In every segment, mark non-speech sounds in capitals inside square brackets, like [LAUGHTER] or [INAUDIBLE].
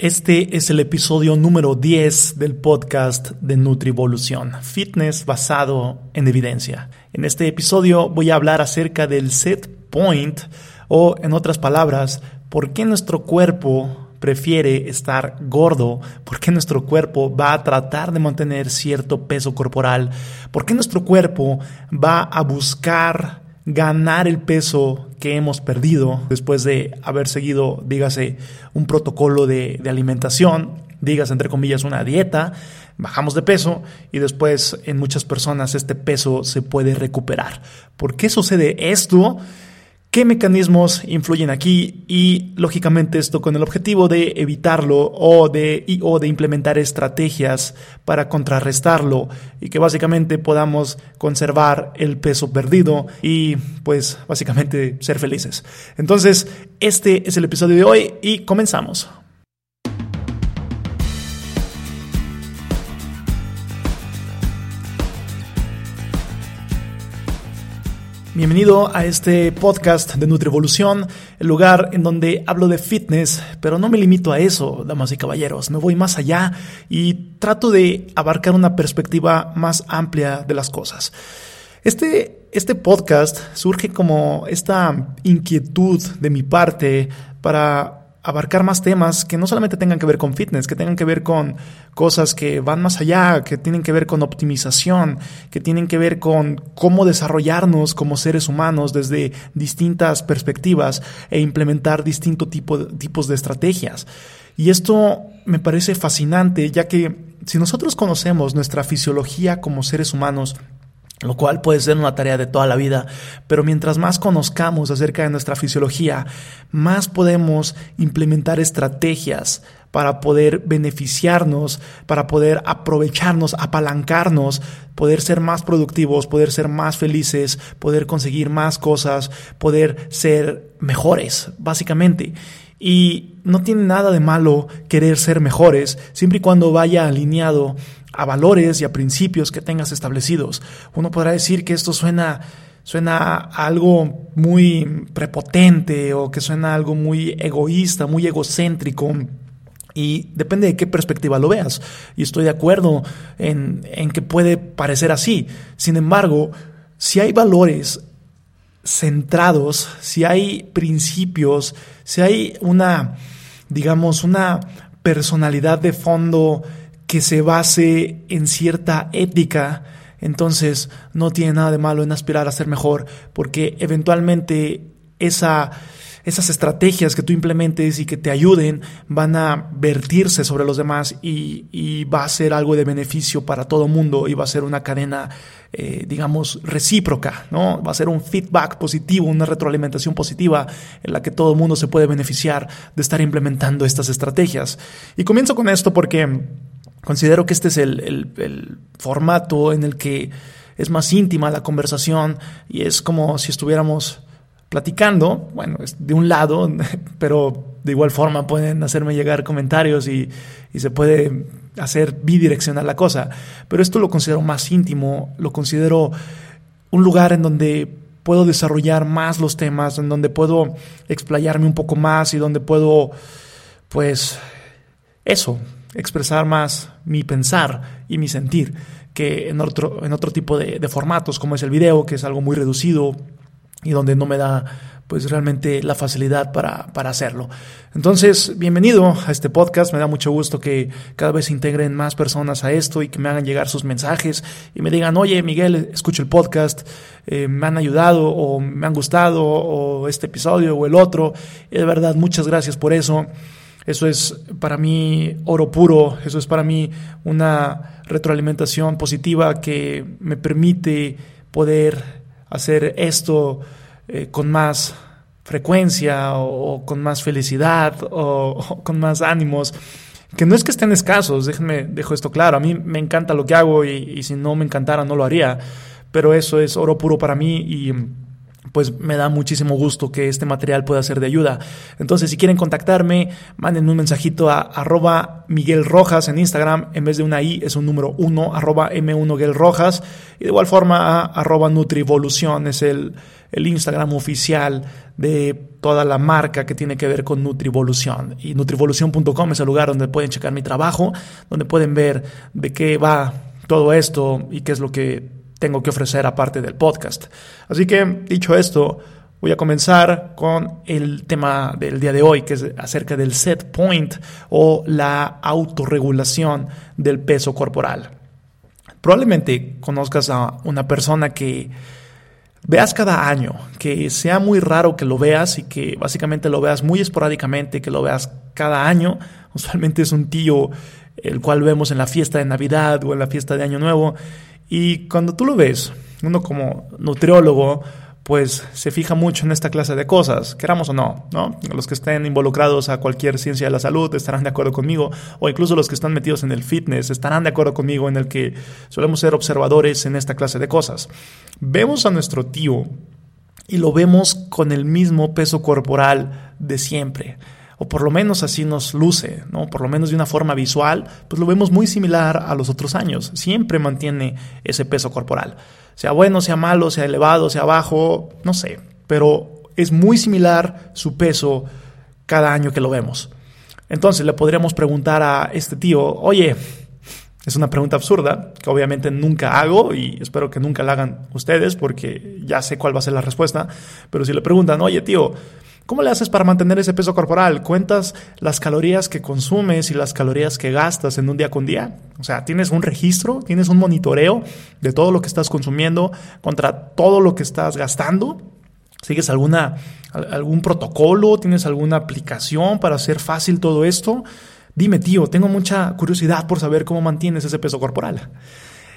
Este es el episodio número 10 del podcast de Nutrivolución, fitness basado en evidencia. En este episodio voy a hablar acerca del set point o, en otras palabras, por qué nuestro cuerpo prefiere estar gordo, por qué nuestro cuerpo va a tratar de mantener cierto peso corporal, por qué nuestro cuerpo va a buscar ganar el peso que hemos perdido después de haber seguido, dígase, un protocolo de, alimentación, dígase entre comillas una dieta, bajamos de peso y después en muchas personas este peso se puede recuperar. ¿Por qué sucede esto? ¿Qué mecanismos influyen aquí? Y lógicamente esto con el objetivo de evitarlo o de, o de implementar estrategias para contrarrestarlo y que básicamente podamos conservar el peso perdido y pues básicamente ser felices. Entonces, este es el episodio de hoy y comenzamos. Bienvenido a este podcast de Nutrivolución, el lugar en donde hablo de fitness, pero no me limito a eso, damas y caballeros, me voy más allá y trato de abarcar una perspectiva más amplia de las cosas. Este, este podcast surge como esta inquietud de mi parte para abarcar más temas que no solamente tengan que ver con fitness, que tengan que ver con cosas que van más allá, que tienen que ver con optimización, que tienen que ver con cómo desarrollarnos como seres humanos desde distintas perspectivas e implementar distintos tipo, tipos de estrategias. Y esto me parece fascinante, ya que si nosotros conocemos nuestra fisiología como seres humanos, lo cual puede ser una tarea de toda la vida, pero mientras más conozcamos acerca de nuestra fisiología, más podemos implementar estrategias para poder beneficiarnos, para poder aprovecharnos, apalancarnos, poder ser más productivos, poder ser más felices, poder conseguir más cosas, poder ser mejores, básicamente. Y no tiene nada de malo querer ser mejores, siempre y cuando vaya alineado a valores y a principios que tengas establecidos. Uno podrá decir que esto suena suena a algo muy prepotente o que suena algo muy egoísta, muy egocéntrico. Y depende de qué perspectiva lo veas. Y estoy de acuerdo en, en que puede parecer así. Sin embargo, si hay valores centrados, si hay principios, si hay una, digamos, una personalidad de fondo que se base en cierta ética, entonces no tiene nada de malo en aspirar a ser mejor, porque eventualmente esa, esas estrategias que tú implementes y que te ayuden van a vertirse sobre los demás y, va a ser algo de beneficio para todo mundo y va a ser una cadena, eh, digamos, recíproca, ¿no? Va a ser un feedback positivo, una retroalimentación positiva en la que todo el mundo se puede beneficiar de estar implementando estas estrategias. Y comienzo con esto porque Considero que este es el, formato en el que es más íntima la conversación y es como si estuviéramos platicando, bueno, de un lado, [LAUGHS] pero de igual forma pueden hacerme llegar comentarios y, y, se puede hacer bidireccional la cosa. Pero esto lo considero más íntimo, lo considero un lugar en donde puedo desarrollar más los temas, en donde puedo explayarme un poco más y donde puedo, pues, eso, expresar más mi pensar y mi sentir que en otro, en otro tipo de, formatos como es el video, que es algo muy reducido y donde no me da pues realmente la facilidad para, para, hacerlo. Entonces, bienvenido a este podcast, me da mucho gusto que cada vez se integren más personas a esto y que me hagan llegar sus mensajes y me digan, oye Miguel, escucho el podcast, eh, me han ayudado o me han gustado o este episodio o el otro, y de verdad, muchas gracias por eso. Eso es para mí oro puro, eso es para mí una retroalimentación positiva que me permite poder hacer esto eh, con más frecuencia o, con más felicidad o, con más ánimos. Que no es que estén escasos, déjenme, dejo esto claro, a mí me encanta lo que hago y, y si no me encantara no lo haría, pero eso es oro puro para mí y pues me da muchísimo gusto que este material pueda ser de ayuda. Entonces, si quieren contactarme, manden un mensajito a arroba Miguel Rojas en Instagram. En vez de una I es un número 1, arroba M1 Miguel Rojas. Y de igual forma a arroba Nutrivolución es el, el Instagram oficial de toda la marca que tiene que ver con Nutrivolución. Y nutrivolución.com es el lugar donde pueden checar mi trabajo, donde pueden ver de qué va todo esto y qué es lo que tengo que ofrecer aparte del podcast. Así que, dicho esto, voy a comenzar con el tema del día de hoy, que es acerca del set point o la autorregulación del peso corporal. Probablemente conozcas a una persona que veas cada año, que sea muy raro que lo veas y que básicamente lo veas muy esporádicamente, que lo veas cada año. Usualmente es un tío el cual vemos en la fiesta de Navidad o en la fiesta de Año Nuevo y cuando tú lo ves, uno como nutriólogo, pues se fija mucho en esta clase de cosas, queramos o no, ¿no? Los que estén involucrados a cualquier ciencia de la salud estarán de acuerdo conmigo, o incluso los que están metidos en el fitness estarán de acuerdo conmigo en el que solemos ser observadores en esta clase de cosas. Vemos a nuestro tío y lo vemos con el mismo peso corporal de siempre o por lo menos así nos luce, ¿no? Por lo menos de una forma visual, pues lo vemos muy similar a los otros años. Siempre mantiene ese peso corporal. Sea bueno, sea malo, sea elevado, sea bajo, no sé, pero es muy similar su peso cada año que lo vemos. Entonces le podríamos preguntar a este tío, oye, es una pregunta absurda que obviamente nunca hago y espero que nunca la hagan ustedes porque ya sé cuál va a ser la respuesta, pero si le preguntan, oye tío, ¿Cómo le haces para mantener ese peso corporal? ¿Cuentas las calorías que consumes y las calorías que gastas en un día con día? O sea, ¿tienes un registro? ¿Tienes un monitoreo de todo lo que estás consumiendo contra todo lo que estás gastando? ¿Sigues alguna, algún protocolo? ¿Tienes alguna aplicación para hacer fácil todo esto? Dime, tío, tengo mucha curiosidad por saber cómo mantienes ese peso corporal.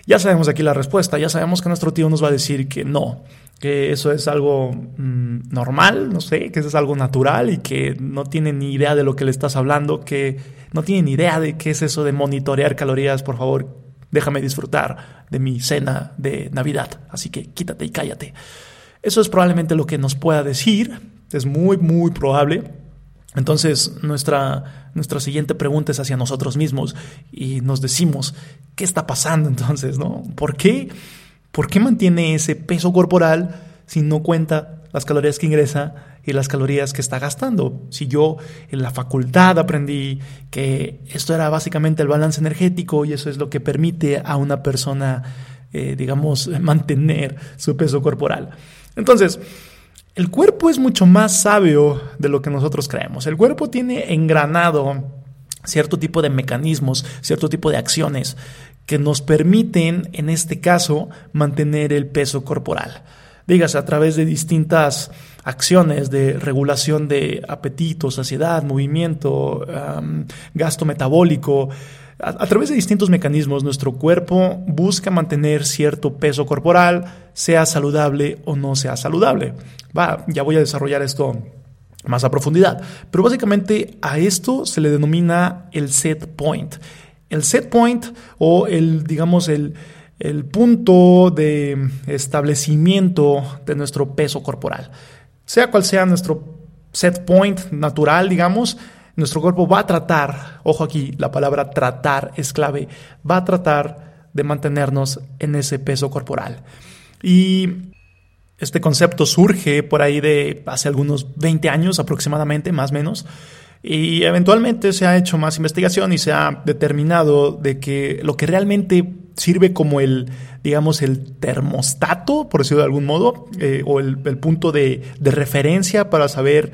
Ya sabemos aquí la respuesta, ya sabemos que nuestro tío nos va a decir que no, que eso es algo mm, normal, no sé, que eso es algo natural y que no tiene ni idea de lo que le estás hablando, que no tiene ni idea de qué es eso de monitorear calorías, por favor, déjame disfrutar de mi cena de Navidad, así que quítate y cállate. Eso es probablemente lo que nos pueda decir, es muy, muy probable. Entonces, nuestra, nuestra siguiente pregunta es hacia nosotros mismos y nos decimos, ¿qué está pasando entonces? ¿no? ¿Por qué? ¿Por qué mantiene ese peso corporal si no cuenta las calorías que ingresa y las calorías que está gastando? Si yo en la facultad aprendí que esto era básicamente el balance energético y eso es lo que permite a una persona, eh, digamos, mantener su peso corporal. Entonces, el cuerpo es mucho más sabio de lo que nosotros creemos. El cuerpo tiene engranado cierto tipo de mecanismos, cierto tipo de acciones que nos permiten, en este caso, mantener el peso corporal. Dígase a través de distintas acciones de regulación de apetito, saciedad, movimiento, gasto metabólico, a, través de distintos mecanismos, nuestro cuerpo busca mantener cierto peso corporal, sea saludable o no sea saludable. Va, ya voy a desarrollar esto más a profundidad. Pero básicamente a esto se le denomina el set point. El set point o el, digamos, el, el punto de establecimiento de nuestro peso corporal. Sea cual sea nuestro set point natural, digamos, nuestro cuerpo va a tratar, ojo aquí, la palabra tratar es clave, va a tratar de mantenernos en ese peso corporal. Y este concepto surge por ahí de hace algunos 20 años aproximadamente, más o menos, y eventualmente se ha hecho más investigación y se ha determinado de que lo que realmente sirve como el, digamos, el termostato, por decirlo de algún modo, eh, o el, punto de, de referencia para saber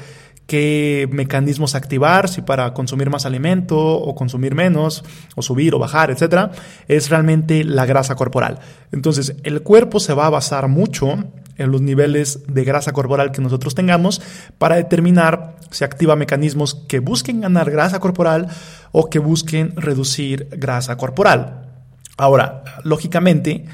qué mecanismos activar, si para consumir más alimento o consumir menos, o subir o bajar, etcétera, es realmente la grasa corporal. Entonces, el cuerpo se va a basar mucho en los niveles de grasa corporal que nosotros tengamos para determinar si activa mecanismos que busquen ganar grasa corporal o que busquen reducir grasa corporal. Ahora, lógicamente,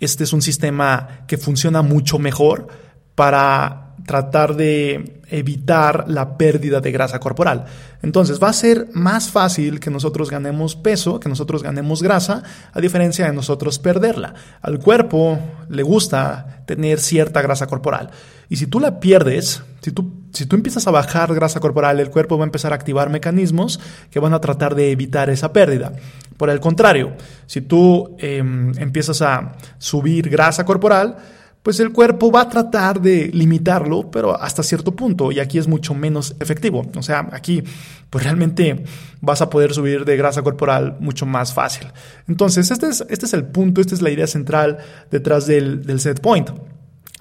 este es un sistema que funciona mucho mejor para tratar de evitar la pérdida de grasa corporal. Entonces va a ser más fácil que nosotros ganemos peso, que nosotros ganemos grasa, a diferencia de nosotros perderla. Al cuerpo le gusta tener cierta grasa corporal. Y si tú la pierdes, si tú, si tú empiezas a bajar grasa corporal, el cuerpo va a empezar a activar mecanismos que van a tratar de evitar esa pérdida. Por el contrario, si tú em, empiezas a subir grasa corporal, pues el cuerpo va a tratar de limitarlo, pero hasta cierto punto, y aquí es mucho menos efectivo. O sea, aquí pues realmente vas a poder subir de grasa corporal mucho más fácil. Entonces, este es, este es el punto, esta es la idea central detrás del, del set point.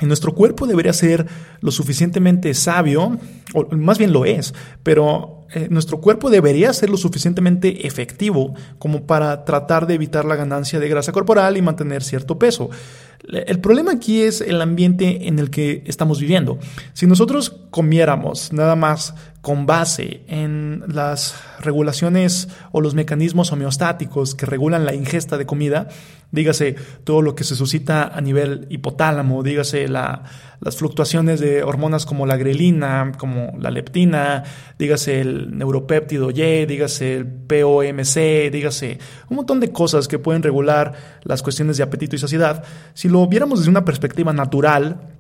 Y nuestro cuerpo debería ser lo suficientemente sabio, o más bien lo es, pero eh, nuestro cuerpo debería ser lo suficientemente efectivo como para tratar de evitar la ganancia de grasa corporal y mantener cierto peso. El problema aquí es el ambiente en el que estamos viviendo. Si nosotros comiéramos nada más con base en las regulaciones o los mecanismos homeostáticos que regulan la ingesta de comida, dígase todo lo que se suscita a nivel hipotálamo, dígase la, las fluctuaciones de hormonas como la grelina, como la leptina, dígase el neuropéptido Y, dígase el POMC, dígase un montón de cosas que pueden regular las cuestiones de apetito y saciedad. Si lo viéramos desde una perspectiva natural,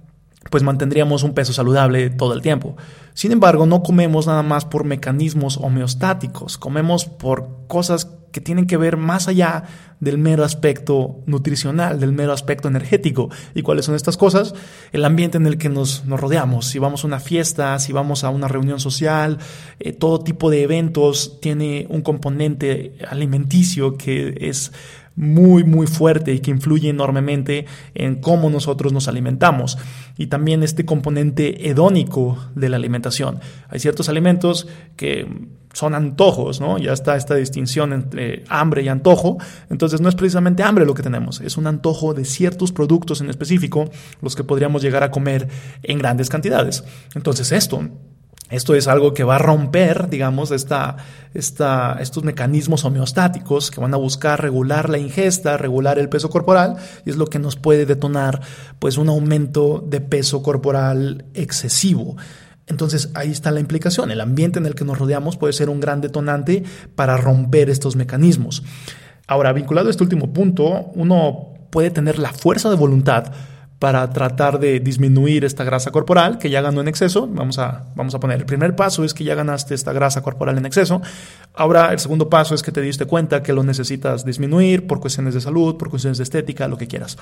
pues mantendríamos un peso saludable todo el tiempo. Sin embargo, no comemos nada más por mecanismos homeostáticos, comemos por cosas que tienen que ver más allá del mero aspecto nutricional, del mero aspecto energético. ¿Y cuáles son estas cosas? El ambiente en el que nos, rodeamos. Si vamos a una fiesta, si vamos a una reunión social, eh, todo tipo de eventos tiene un componente alimenticio que es muy, muy fuerte y que influye enormemente en cómo nosotros nos alimentamos. Y también este componente hedónico de la alimentación. Hay ciertos alimentos que son antojos, ¿no? Ya está esta distinción entre hambre y antojo. Entonces no es precisamente hambre lo que tenemos, es un antojo de ciertos productos en específico los que podríamos llegar a comer en grandes cantidades. Entonces esto esto es algo que va a romper, digamos, esta, esta, estos mecanismos homeostáticos que van a buscar regular la ingesta, regular el peso corporal, y es lo que nos puede detonar pues, un aumento de peso corporal excesivo. Entonces ahí está la implicación. El ambiente en el que nos rodeamos puede ser un gran detonante para romper estos mecanismos. Ahora, vinculado a este último punto, uno puede tener la fuerza de voluntad para tratar de disminuir esta grasa corporal que ya ganó en exceso. Vamos a, vamos a poner, el primer paso es que ya ganaste esta grasa corporal en exceso. Ahora el segundo paso es que te diste cuenta que lo necesitas disminuir por cuestiones de salud, por cuestiones de estética, lo que quieras.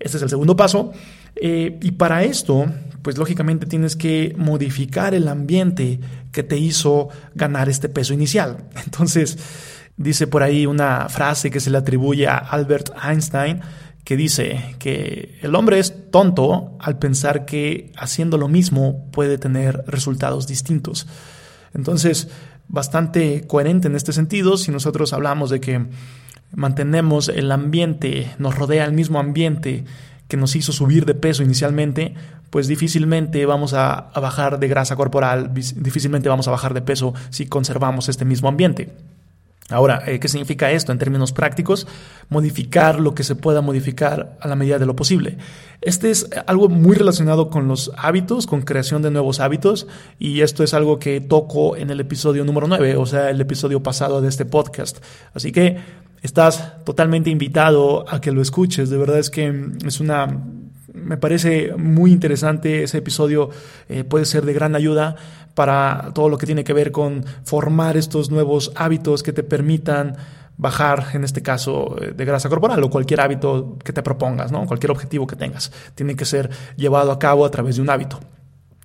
Este es el segundo paso. Eh, y para esto, pues lógicamente tienes que modificar el ambiente que te hizo ganar este peso inicial. [LAUGHS] Entonces, dice por ahí una frase que se le atribuye a Albert Einstein, que dice que el hombre es tonto al pensar que haciendo lo mismo puede tener resultados distintos. Entonces, bastante coherente en este sentido, si nosotros hablamos de que mantenemos el ambiente, nos rodea el mismo ambiente que nos hizo subir de peso inicialmente, pues difícilmente vamos a, a bajar de grasa corporal, difícilmente vamos a bajar de peso si conservamos este mismo ambiente. Ahora, eh, ¿qué significa esto en términos prácticos? Modificar lo que se pueda modificar a la medida de lo posible. Este es algo muy relacionado con los hábitos, con creación de nuevos hábitos, y esto es algo que toco en el episodio número 9, o sea, el episodio pasado de este podcast. Así que estás totalmente invitado a que lo escuches. De verdad es que es una me parece muy interesante ese episodio, eh, puede ser de gran ayuda para todo lo que tiene que ver con formar estos nuevos hábitos que te permitan bajar, en este caso, eh, de grasa corporal o cualquier hábito que te propongas, ¿no? cualquier objetivo que tengas. Tiene que ser llevado a cabo a través de un hábito.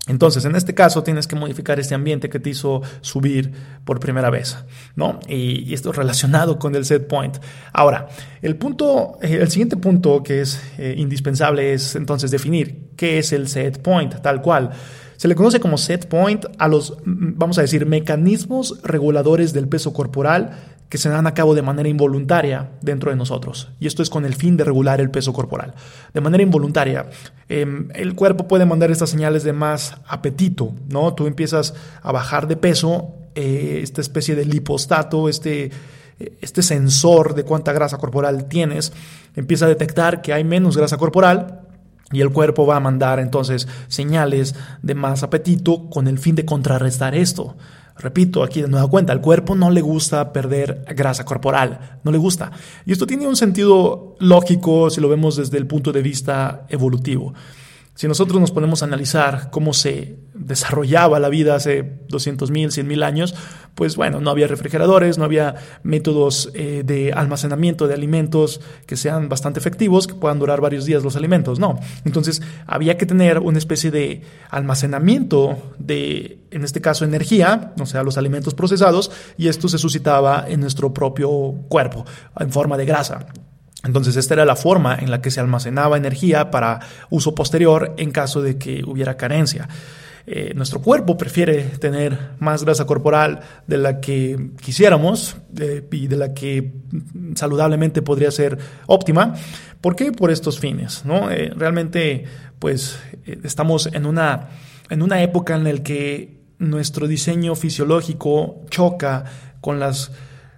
Entonces, en este caso, tienes que modificar este ambiente que te hizo subir por primera vez, ¿no? Y, esto es relacionado con el set point. Ahora, el punto, eh, el siguiente punto que es eh, indispensable es entonces definir qué es el set point, tal cual. Se le conoce como set point a los, vamos a decir, mecanismos reguladores del peso corporal que se dan a cabo de manera involuntaria dentro de nosotros. Y esto es con el fin de regular el peso corporal. De manera involuntaria, em, el cuerpo puede mandar estas señales de más apetito, ¿no? Tú empiezas a bajar de peso, eh, esta especie de lipostato, este, este sensor de cuánta grasa corporal tienes, empieza a detectar que hay menos grasa corporal Y el cuerpo va a mandar entonces señales de más apetito con el fin de contrarrestar esto. Repito, aquí de nueva cuenta, al cuerpo no le gusta perder grasa corporal, no le gusta. Y esto tiene un sentido lógico si lo vemos desde el punto de vista evolutivo. Si nosotros nos ponemos a analizar cómo se desarrollaba la vida hace 200 mil, 100 mil años, pues bueno, no había refrigeradores, no había métodos eh, de almacenamiento de alimentos que sean bastante efectivos, que puedan durar varios días los alimentos, no. Entonces había que tener una especie de almacenamiento de, en este caso, energía, o sea, los alimentos procesados, y esto se suscitaba en nuestro propio cuerpo, en forma de grasa. Entonces, esta era la forma en la que se almacenaba energía para uso posterior en caso de que hubiera carencia. Eh, nuestro cuerpo prefiere tener más grasa corporal de la que quisiéramos eh, y de la que saludablemente podría ser óptima. ¿Por qué? Por estos fines. ¿no? Eh, realmente, pues, estamos en una, en una época en la que nuestro diseño fisiológico choca con las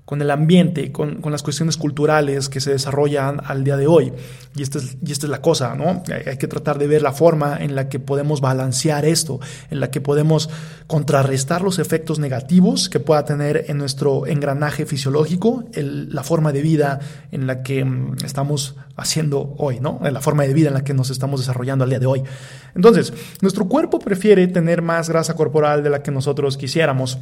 con el ambiente, con, las cuestiones culturales que se desarrollan al día de hoy. Y esta es, y esta es la cosa, ¿no? Hay, que tratar de ver la forma en la que podemos balancear esto, en la que podemos contrarrestar los efectos negativos que pueda tener en nuestro engranaje fisiológico, la forma de vida en la que mm, estamos haciendo hoy, ¿no? La forma de vida en la que nos estamos desarrollando al día de hoy. Entonces, nuestro cuerpo prefiere tener más grasa corporal de la que nosotros quisiéramos.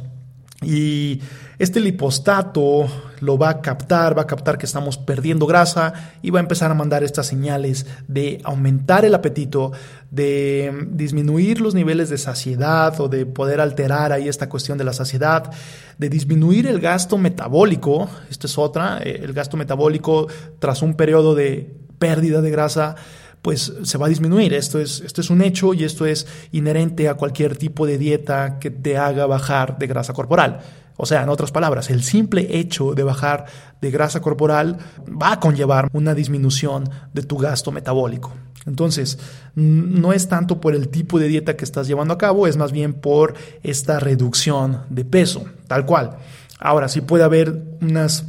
Y este lipostato lo va a captar, va a captar que estamos perdiendo grasa y va a empezar a mandar estas señales de aumentar el apetito, de disminuir los niveles de saciedad o de poder alterar ahí esta cuestión de la saciedad, de disminuir el gasto metabólico, esta es otra, eh, el gasto metabólico tras un periodo de pérdida de grasa pues se va a disminuir. Esto es, esto es un hecho y esto es inherente a cualquier tipo de dieta que te haga bajar de grasa corporal. O sea, en otras palabras, el simple hecho de bajar de grasa corporal va a conllevar una disminución de tu gasto metabólico. Entonces, no es tanto por el tipo de dieta que estás llevando a cabo, es más bien por esta reducción de peso, tal cual. Ahora, sí puede haber unas,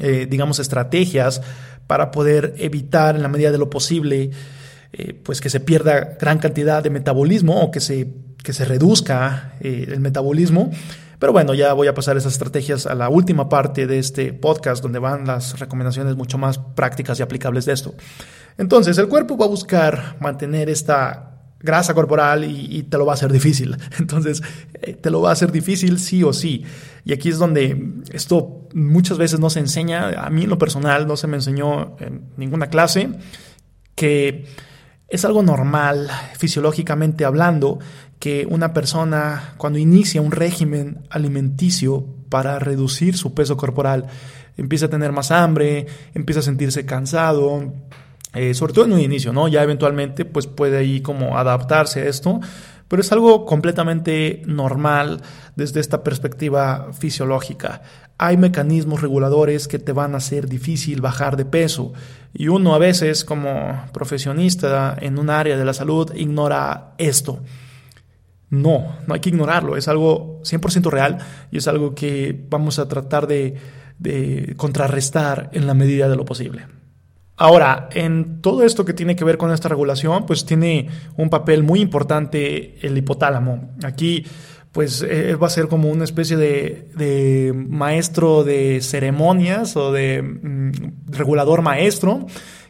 eh, digamos, estrategias para poder evitar en la medida de lo posible eh, pues que se pierda gran cantidad de metabolismo o que se, que se reduzca eh, el metabolismo. Pero bueno, ya voy a pasar esas estrategias a la última parte de este podcast donde van las recomendaciones mucho más prácticas y aplicables de esto. Entonces, el cuerpo va a buscar mantener esta grasa corporal y, te lo va a hacer difícil. [LAUGHS] Entonces, eh, te lo va a hacer difícil sí o sí. Y aquí es donde esto muchas veces no se enseña, a mí en lo personal no se me enseñó en ninguna clase, que es algo normal, fisiológicamente hablando, que una persona cuando inicia un régimen alimenticio para reducir su peso corporal, empieza a tener más hambre, empieza a sentirse cansado, eh, sobre todo en un inicio, ¿no? Ya eventualmente pues puede ahí como adaptarse a esto, pero es algo completamente normal desde esta perspectiva fisiológica. Hay mecanismos reguladores que te van a hacer difícil bajar de peso y uno a veces como profesionista en un área de la salud ignora esto. No, no hay que ignorarlo, es algo 100% real y es algo que vamos a tratar de, de contrarrestar en la medida de lo posible. Ahora, en todo esto que tiene que ver con esta regulación, pues tiene un papel muy importante el hipotálamo. Aquí, pues eh, va a ser como una especie de, maestro de ceremonias o de mm, regulador maestro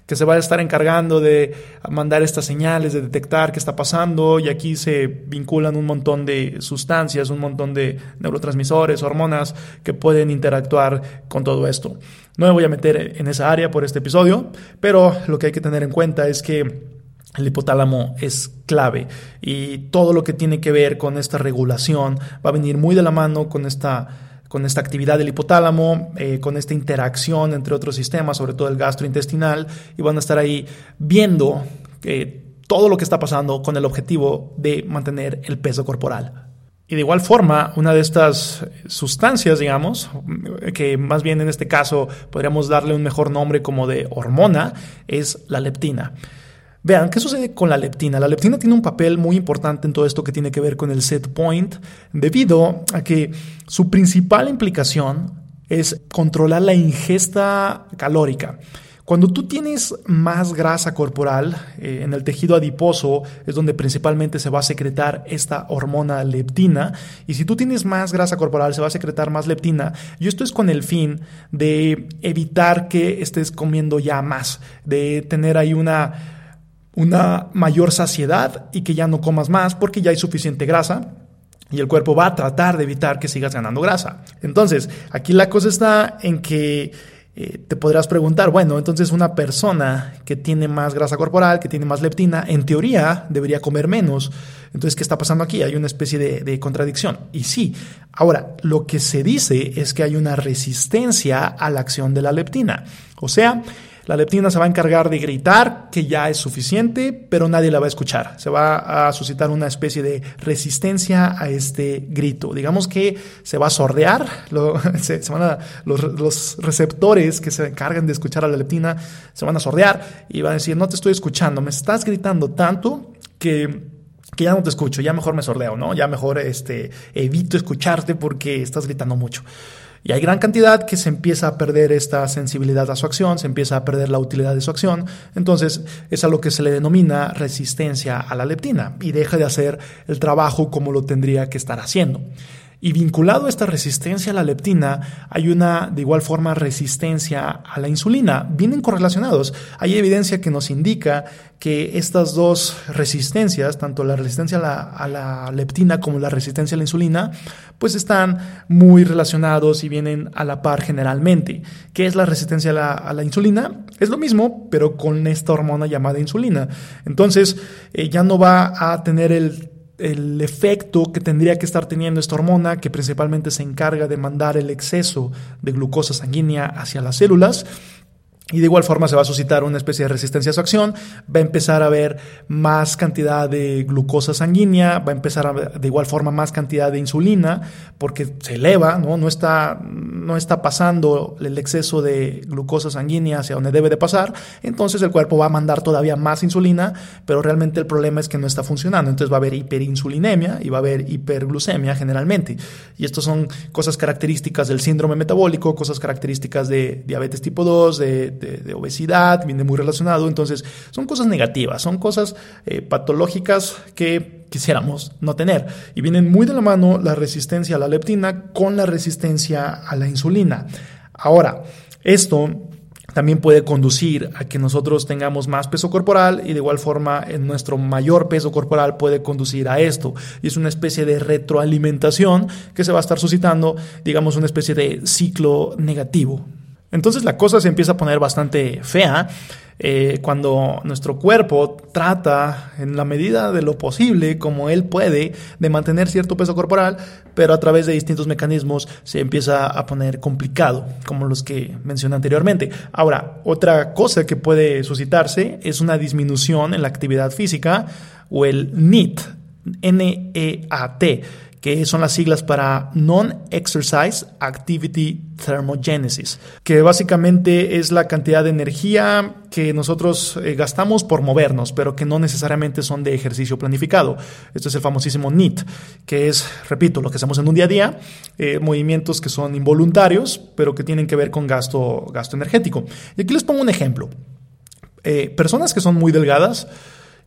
que se va a estar encargando de mandar estas señales, de detectar qué está pasando y aquí se vinculan un montón de sustancias, un montón de neurotransmisores, hormonas que pueden interactuar con todo esto. No me voy a meter en esa área por este episodio, pero lo que hay que tener en cuenta es que el hipotálamo es clave y todo lo que tiene que ver con esta regulación va a venir muy de la mano con esta con esta actividad del hipotálamo, eh, con esta interacción entre otros sistemas, sobre todo el gastrointestinal, y van a estar ahí viendo eh, todo lo que está pasando con el objetivo de mantener el peso corporal. Y de igual forma, una de estas sustancias, digamos, que más bien en este caso podríamos darle un mejor nombre como de hormona, es la leptina. Vean, ¿qué sucede con la leptina? La leptina tiene un papel muy importante en todo esto que tiene que ver con el set point, debido a que su principal implicación es controlar la ingesta calórica. Cuando tú tienes más grasa corporal, eh, en el tejido adiposo es donde principalmente se va a secretar esta hormona leptina. Y si tú tienes más grasa corporal, se va a secretar más leptina. Y esto es con el fin de evitar que estés comiendo ya más, de tener ahí una, una mayor saciedad y que ya no comas más porque ya hay suficiente grasa y el cuerpo va a tratar de evitar que sigas ganando grasa. Entonces, aquí la cosa está en que eh, te podrás preguntar, bueno, entonces una persona que tiene más grasa corporal, que tiene más leptina, en teoría debería comer menos. Entonces, ¿qué está pasando aquí? Hay una especie de, de contradicción. Y sí, ahora, lo que se dice es que hay una resistencia a la acción de la leptina. O sea, la leptina se va a encargar de gritar que ya es suficiente, pero nadie la va a escuchar. Se va a suscitar una especie de resistencia a este grito. Digamos que se va a sordear, [LAUGHS] se, van a, los, receptores que se encargan de escuchar a la leptina se van a sordear y van a decir, no te estoy escuchando, me estás gritando tanto que que ya no te escucho, ya mejor me sordeo, ¿no? Ya mejor este, evito escucharte porque estás gritando mucho. Y hay gran cantidad que se empieza a perder esta sensibilidad a su acción, se empieza a perder la utilidad de su acción. Entonces es a lo que se le denomina resistencia a la leptina y deja de hacer el trabajo como lo tendría que estar haciendo. Y vinculado a esta resistencia a la leptina, hay una de igual forma resistencia a la insulina. Vienen correlacionados. Hay evidencia que nos indica que estas dos resistencias, tanto la resistencia a la, leptina como la resistencia a la insulina, pues están muy relacionados y vienen a la par generalmente. ¿Qué es la resistencia a la, insulina? Es lo mismo, pero con esta hormona llamada insulina. Entonces, eh, ya no va a tener el el efecto que tendría que estar teniendo esta hormona, que principalmente se encarga de mandar el exceso de glucosa sanguínea hacia las células, y de igual forma se va a suscitar una especie de resistencia a su acción, va a empezar a haber más cantidad de glucosa sanguínea, va a empezar a de igual forma más cantidad de insulina, porque se eleva, ¿no? No, está, no está pasando el exceso de glucosa sanguínea hacia donde debe de pasar, entonces el cuerpo va a mandar todavía más insulina, pero realmente el problema es que no está funcionando, entonces va a haber hiperinsulinemia y va a haber hiperglucemia generalmente. Y estas son cosas características del síndrome metabólico, cosas características de diabetes tipo 2, de de, obesidad, viene muy relacionado. Entonces, son cosas negativas, son cosas eh, patológicas que quisiéramos no tener. Y vienen muy de la mano la resistencia a la leptina con la resistencia a la insulina. Ahora, esto también puede conducir a que nosotros tengamos más peso corporal y de igual forma en nuestro mayor peso corporal puede conducir a esto. Y es una especie de retroalimentación que se va a estar suscitando, digamos, una especie de ciclo negativo. Entonces la cosa se empieza a poner bastante fea eh, cuando nuestro cuerpo trata, en la medida de lo posible, como él puede, de mantener cierto peso corporal, pero a través de distintos mecanismos se empieza a poner complicado, como los que mencioné anteriormente. Ahora, otra cosa que puede suscitarse es una disminución en la actividad física o el NEAT, N-E-A-T que son las siglas para Non-Exercise Activity Thermogenesis, que básicamente es la cantidad de energía que nosotros eh, gastamos por movernos, pero que no necesariamente son de ejercicio planificado. Esto es el famosísimo NEAT, que es, repito, lo que hacemos en un día a día, eh, movimientos que son involuntarios, pero que tienen que ver con gasto, gasto energético. Y aquí les pongo un ejemplo. Eh, personas que son muy delgadas,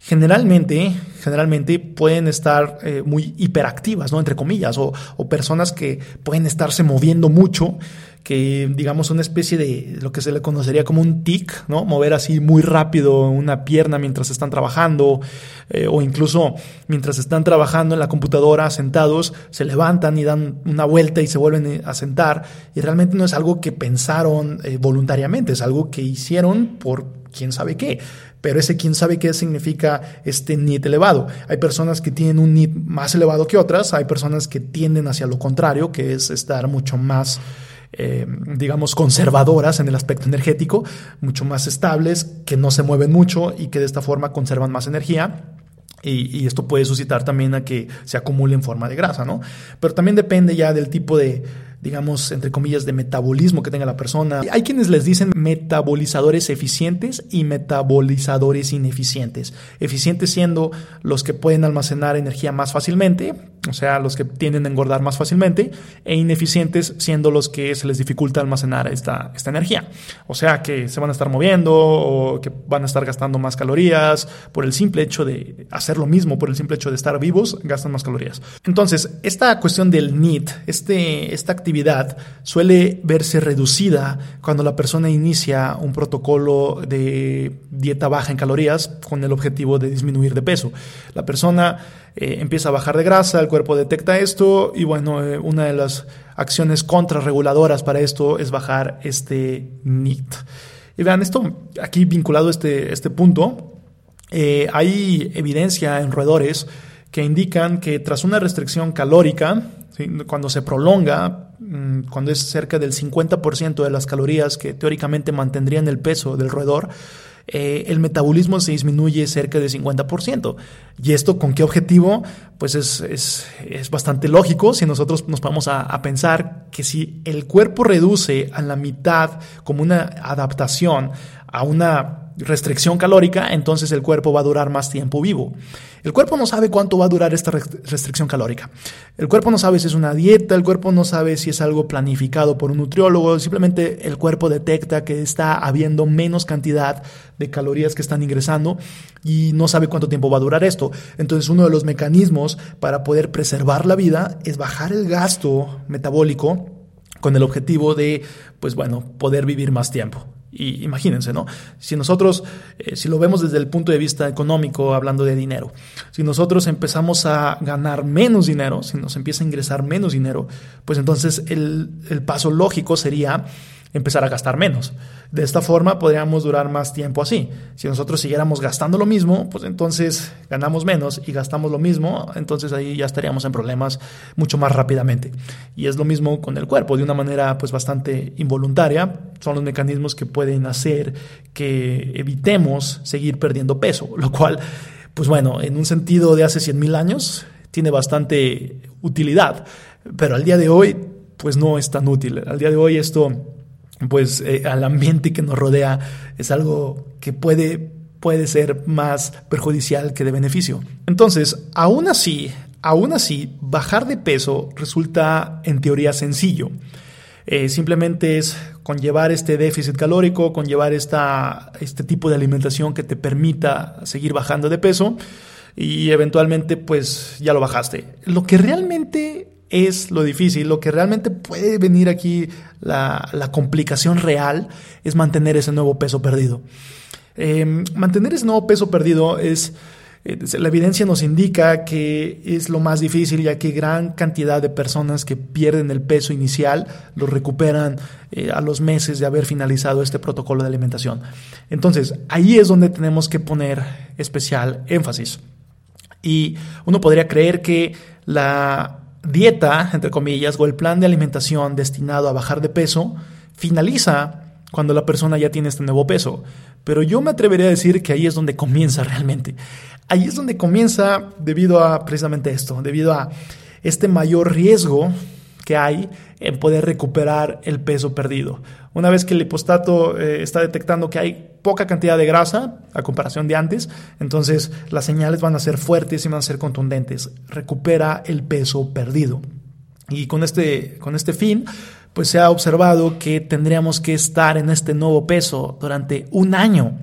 generalmente, generalmente pueden estar eh, muy hiperactivas, ¿no? Entre comillas, o, o, personas que pueden estarse moviendo mucho, que digamos una especie de lo que se le conocería como un tic, ¿no? Mover así muy rápido una pierna mientras están trabajando, eh, o incluso mientras están trabajando en la computadora sentados, se levantan y dan una vuelta y se vuelven eh, a sentar, y realmente no es algo que pensaron voluntariamente, es algo que hicieron por quién sabe qué. Pero ese quién sabe qué significa este NIT elevado. Hay personas que tienen un NIT más elevado que otras, hay personas que tienden hacia lo contrario, que es estar mucho más, eh, digamos, conservadoras en el aspecto energético, mucho más estables, que no se mueven mucho y que de esta forma conservan más energía. Y, y, esto puede suscitar también a que se acumule en forma de grasa, ¿no? Pero también depende ya del tipo de, digamos, entre comillas, de metabolismo que tenga la persona. Hay quienes les dicen metabolizadores eficientes y metabolizadores ineficientes. Eficientes siendo los que pueden almacenar energía más fácilmente, o sea, los que tienden a engordar más fácilmente, e ineficientes siendo los que se les dificulta almacenar esta, esta energía. O sea, que se van a estar moviendo o que van a estar gastando más calorías por el simple hecho de hacer lo mismo, por el simple hecho de estar vivos, gastan más calorías. Entonces, esta cuestión del NEAT, este, esta actividad suele verse reducida cuando la persona inicia un protocolo de dieta baja en calorías con el objetivo de disminuir de peso. La persona eh, empieza a bajar de grasa, el cuerpo detecta esto y bueno, eh, una de las acciones contrarreguladoras para esto es bajar este NIT. Y vean, esto aquí vinculado a este, este punto, eh, hay evidencia en roedores que indican que tras una restricción calórica, cuando se prolonga, mm, cuando es cerca del 50% de las calorías que teóricamente mantendrían el peso del roedor, eh, el metabolismo se disminuye cerca de 50%. ¿Y esto con qué objetivo? Pues es, es, bastante lógico si nosotros nos vamos a, a, pensar que si el cuerpo reduce a la mitad como una adaptación a una restricción calórica, entonces el cuerpo va a durar más tiempo vivo. El cuerpo no sabe cuánto va a durar esta restricción calórica. El cuerpo no sabe si es una dieta, el cuerpo no sabe si es algo planificado por un nutriólogo, simplemente el cuerpo detecta que está habiendo menos cantidad de calorías que están ingresando y no sabe cuánto tiempo va a durar esto. Entonces uno de los mecanismos para poder preservar la vida es bajar el gasto metabólico con el objetivo de, pues bueno, poder vivir más tiempo. Y imagínense, ¿no? Si nosotros, eh, si lo vemos desde el punto de vista económico, hablando de dinero, si nosotros empezamos a ganar menos dinero, si nos empieza a ingresar menos dinero, pues entonces el, el paso lógico sería empezar a gastar menos. De esta forma podríamos durar más tiempo así. Si nosotros siguiéramos gastando lo mismo, pues entonces ganamos menos y gastamos lo mismo, entonces ahí ya estaríamos en problemas mucho más rápidamente. Y es lo mismo con el cuerpo, de una manera pues bastante involuntaria. Son los mecanismos que pueden hacer que evitemos seguir perdiendo peso, lo cual, pues bueno, en un sentido de hace 100 mil años, tiene bastante utilidad, pero al día de hoy, pues no es tan útil. Al día de hoy esto pues eh, al ambiente que nos rodea es algo que puede, puede ser más perjudicial que de beneficio. Entonces, aún así, aún así, bajar de peso resulta en teoría sencillo. Eh, simplemente es conllevar este déficit calórico, conllevar esta, este tipo de alimentación que te permita seguir bajando de peso y eventualmente pues ya lo bajaste. Lo que realmente es lo difícil. Lo que realmente puede venir aquí, la, complicación real, es mantener ese nuevo peso perdido. Em, mantener ese nuevo peso perdido es, la evidencia nos indica que es lo más difícil, ya que gran cantidad de personas que pierden el peso inicial lo recuperan eh, a los meses de haber finalizado este protocolo de alimentación. Entonces, ahí es donde tenemos que poner especial énfasis. Y uno podría creer que la dieta, entre comillas, o el plan de alimentación destinado a bajar de peso, finaliza cuando la persona ya tiene este nuevo peso. Pero yo me atrevería a decir que ahí es donde comienza realmente. Ahí es donde comienza debido a precisamente esto, debido a este mayor riesgo que hay en poder recuperar el peso perdido. Una vez que el hipostato eh, está detectando que hay poca cantidad de grasa a comparación de antes, entonces las señales van a ser fuertes y van a ser contundentes. Recupera el peso perdido. Y con este, con este fin, pues se ha observado que tendríamos que estar en este nuevo peso durante un año.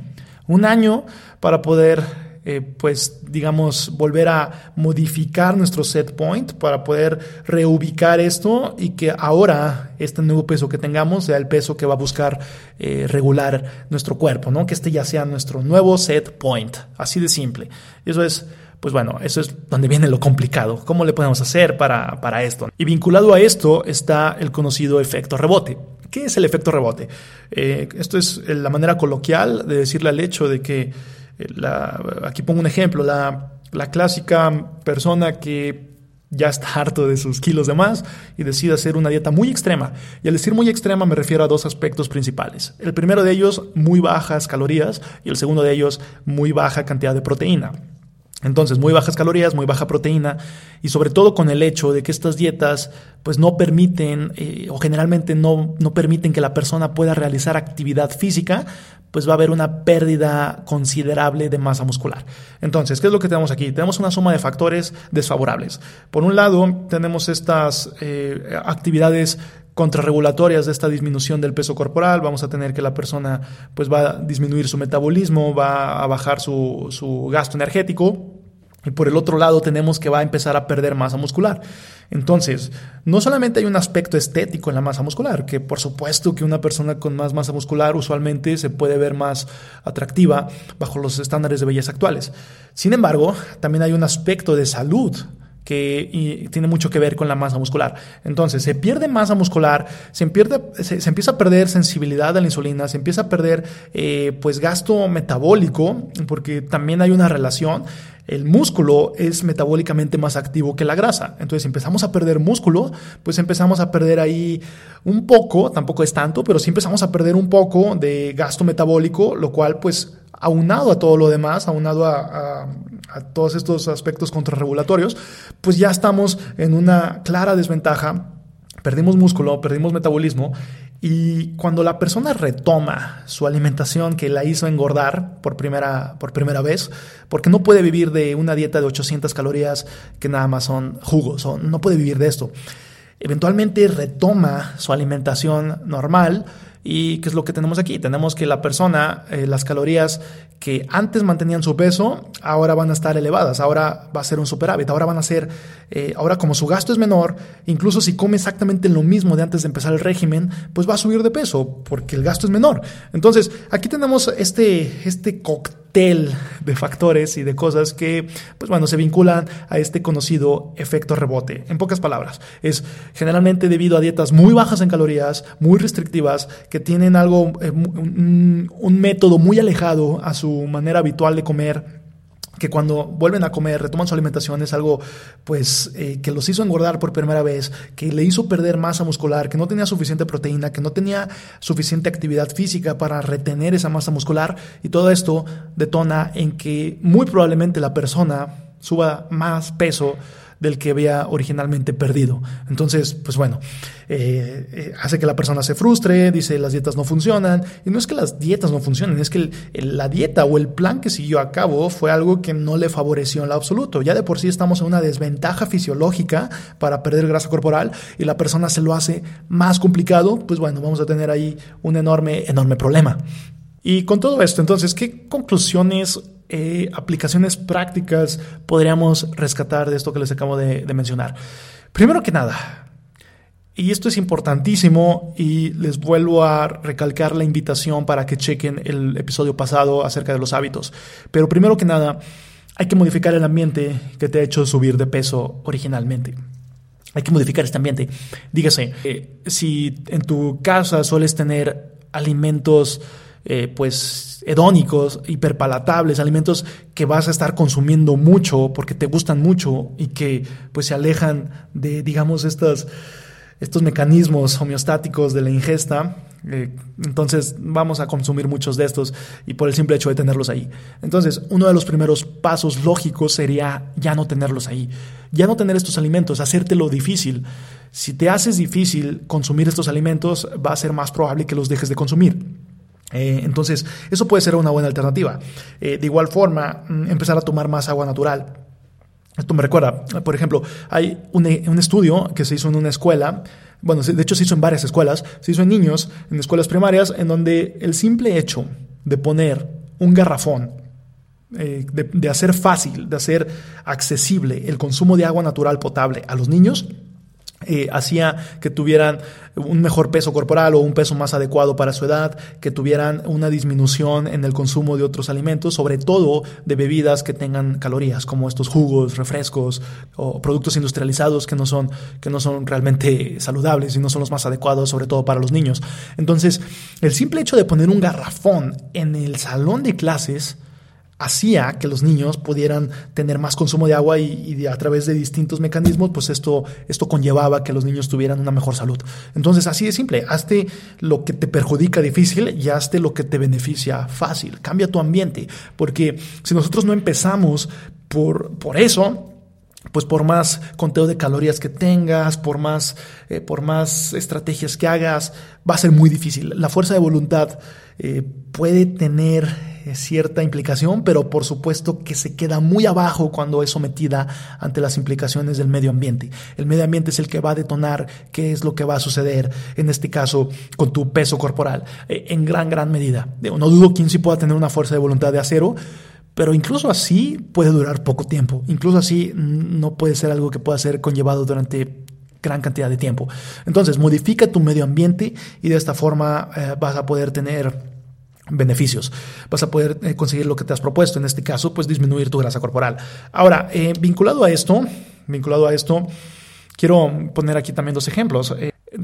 Un año para poder eh, pues digamos, volver a modificar nuestro set point para poder reubicar esto y que ahora este nuevo peso que tengamos sea el peso que va a buscar eh, regular nuestro cuerpo, ¿no? Que este ya sea nuestro nuevo set point, así de simple. Eso es pues bueno, eso es donde viene lo complicado. ¿Cómo le podemos hacer para, para, esto? Y vinculado a esto está el conocido efecto rebote. ¿Qué es el efecto rebote? Eh, esto es la manera coloquial de decirle al hecho de que aquí pongo un ejemplo, la, clásica persona que ya está [LAUGHS] harto de sus kilos de más y decide hacer una dieta muy extrema. Y al decir muy extrema me refiero a dos aspectos principales. El primero de ellos, muy bajas calorías y el segundo de ellos, muy baja cantidad de proteína. Entonces, muy bajas calorías, muy baja proteína y sobre todo con el hecho de que estas dietas pues no permiten eh, o generalmente no, no permiten que la persona pueda realizar actividad física, pues va a haber una pérdida considerable de masa muscular. Entonces, ¿qué es lo que tenemos aquí? Tenemos una suma de factores desfavorables. Por un lado, tenemos estas eh, actividades contrarregulatorias de esta disminución del peso corporal, vamos a tener que la persona pues va a disminuir su metabolismo, va a bajar su, su gasto energético, y por el otro lado tenemos que va a empezar a perder masa muscular. Entonces, no solamente hay un aspecto estético en la masa muscular, que por supuesto que una persona con más masa muscular usualmente se puede ver más atractiva bajo los estándares de belleza actuales. Sin embargo, también hay un aspecto de salud que tiene mucho que ver con la masa muscular. Entonces, se pierde masa muscular, se, pierde, se, empieza a perder sensibilidad a la insulina, se empieza a perder eh, pues gasto metabólico, porque también hay una relación. El músculo es metabólicamente más activo que la grasa. Entonces, si empezamos a perder músculo, pues empezamos a perder ahí un poco, tampoco es tanto, pero sí empezamos a perder un poco de gasto metabólico, lo cual pues aunado a todo lo demás, aunado a, todos estos aspectos contrarregulatorios, pues ya estamos en una clara desventaja. Perdimos músculo, perdimos metabolismo y cuando la persona retoma su alimentación que la hizo engordar por primera, por primera vez, porque no puede vivir de una dieta de 800 calorías que nada más son jugos, no puede vivir de esto, eventualmente retoma su alimentación normal, ¿Y qué es lo que tenemos aquí? Tenemos que la persona, eh, las calorías que antes mantenían su peso, ahora van a estar elevadas, ahora va a ser un superávit, ahora van a ser, eh, ahora como su gasto es menor, incluso si come exactamente lo mismo de antes de empezar el régimen, pues va a subir de peso porque el gasto es menor. Entonces, aquí tenemos este, este cóctel de factores y de cosas que, pues bueno, se vinculan a este conocido efecto rebote. En pocas palabras, es generalmente debido a dietas muy bajas en calorías, muy restrictivas, que tienen algo, eh, un método muy alejado a su manera habitual de comer que cuando vuelven a comer, retoman su alimentación, es algo pues eh, que los hizo engordar por primera vez, que le hizo perder masa muscular, que no tenía suficiente proteína, que no tenía suficiente actividad física para retener esa masa muscular. Y todo esto detona en que muy probablemente la persona suba más peso del que había originalmente perdido. Entonces, pues bueno, eh, eh, hace que la persona se frustre, dice las dietas no funcionan, y no es que las dietas no funcionen, es que la dieta o el plan que siguió a cabo fue algo que no le favoreció en lo absoluto. Ya de por sí estamos en una desventaja fisiológica para perder grasa corporal y la persona se lo hace más complicado, pues bueno, vamos a tener ahí un enorme, enorme problema. Y con todo esto, entonces, ¿qué conclusiones eh, aplicaciones prácticas podríamos rescatar de esto que les acabo de, mencionar? Primero que nada, y esto es importantísimo y les vuelvo a recalcar la invitación para que chequen el episodio pasado acerca de los hábitos. Pero primero que nada, hay que modificar el ambiente que te ha hecho subir de peso originalmente. Hay que modificar este ambiente. Dígase, eh, si en tu casa sueles tener alimentos eh, pues hedónicos, hiperpalatables, alimentos que vas a estar consumiendo mucho porque te gustan mucho y que pues se alejan de, digamos, estos mecanismos homeostáticos de la ingesta. Eh, entonces vamos a consumir muchos de estos y por el simple hecho de tenerlos ahí. Entonces, uno de los primeros pasos lógicos sería ya no tenerlos ahí, ya no tener estos alimentos, hacértelo difícil. Si te haces difícil consumir estos alimentos, va a ser más probable que los dejes de consumir. Eh, entonces, eso puede ser una buena alternativa. Eh, de igual forma, mm, empezar a tomar más agua natural. Esto me recuerda, por ejemplo, hay un, un, estudio que se hizo en una escuela, bueno, de hecho se hizo en varias escuelas, se hizo en niños, en escuelas primarias, en donde el simple hecho de poner un garrafón, eh, de, de hacer fácil, de hacer accesible el consumo de agua natural potable a los niños, eh, hacía que tuvieran un mejor peso corporal o un peso más adecuado para su edad, que tuvieran una disminución en el consumo de otros alimentos, sobre todo de bebidas que tengan calorías, como estos jugos, refrescos o productos industrializados que no son, que no son realmente saludables y no son los más adecuados, sobre todo para los niños. Entonces, el simple hecho de poner un garrafón en el salón de clases, hacía que los niños pudieran tener más consumo de agua y, a través de distintos mecanismos, pues esto, esto conllevaba que los niños tuvieran una mejor salud. Entonces, así de simple, hazte lo que te perjudica difícil y hazte lo que te beneficia fácil. Cambia tu ambiente, porque si nosotros no empezamos Por, por eso, pues por más conteo de calorías que tengas, por más, eh, por más estrategias que hagas, va a ser muy difícil. La fuerza de voluntad eh, puede tener eh, cierta implicación, pero por supuesto que se queda muy abajo cuando es sometida ante las implicaciones del medio ambiente. El medio ambiente es el que va a detonar qué es lo que va a suceder, en este caso, con tu peso corporal, en gran, gran medida. No dudo quién sí pueda tener una fuerza de voluntad de acero, pero incluso así puede durar poco tiempo. Incluso así no puede ser algo que pueda ser conllevado durante gran cantidad de tiempo. Entonces, modifica tu medio ambiente y de esta forma eh, vas a poder tener beneficios. Vas a poder eh, conseguir lo que te has propuesto, en este caso, pues disminuir tu grasa corporal. Ahora, eh, vinculado a esto, vinculado a esto, quiero poner aquí también dos ejemplos.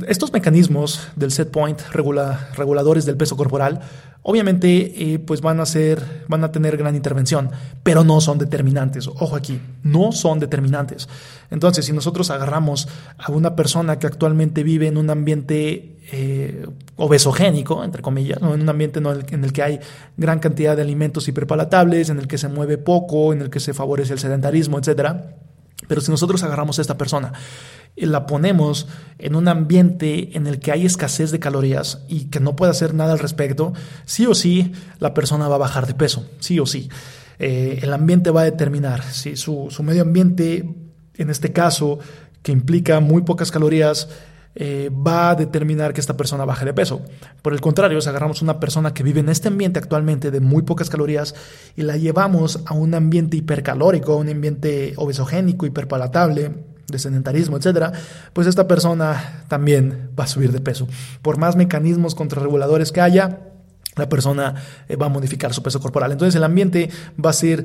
Estos mecanismos del set point reguladores del peso corporal, obviamente, eh, pues van a ser, van a tener gran intervención, pero no son determinantes. Ojo aquí, no son determinantes. Entonces, si nosotros agarramos a una persona que actualmente vive en un ambiente eh, obesogénico, entre comillas, en un ambiente en el que hay gran cantidad de alimentos hiperpalatables, en el que se mueve poco, en el que se favorece el sedentarismo, etcétera pero si nosotros agarramos a esta persona y la ponemos en un ambiente en el que hay escasez de calorías y que no puede hacer nada al respecto, sí o sí la persona va a bajar de peso, sí o sí. Eh, el ambiente va a determinar si su, su medio ambiente, en este caso, que implica muy pocas calorías, eh, va a determinar que esta persona baje de peso. Por el contrario, si agarramos una persona que vive en este ambiente actualmente de muy pocas calorías y la llevamos a un ambiente hipercalórico, un ambiente obesogénico, hiperpalatable, de sedentarismo, etcétera, pues esta persona también va a subir de peso. Por más mecanismos contrarreguladores que haya, la persona eh, va a modificar su peso corporal. Entonces el ambiente va a ser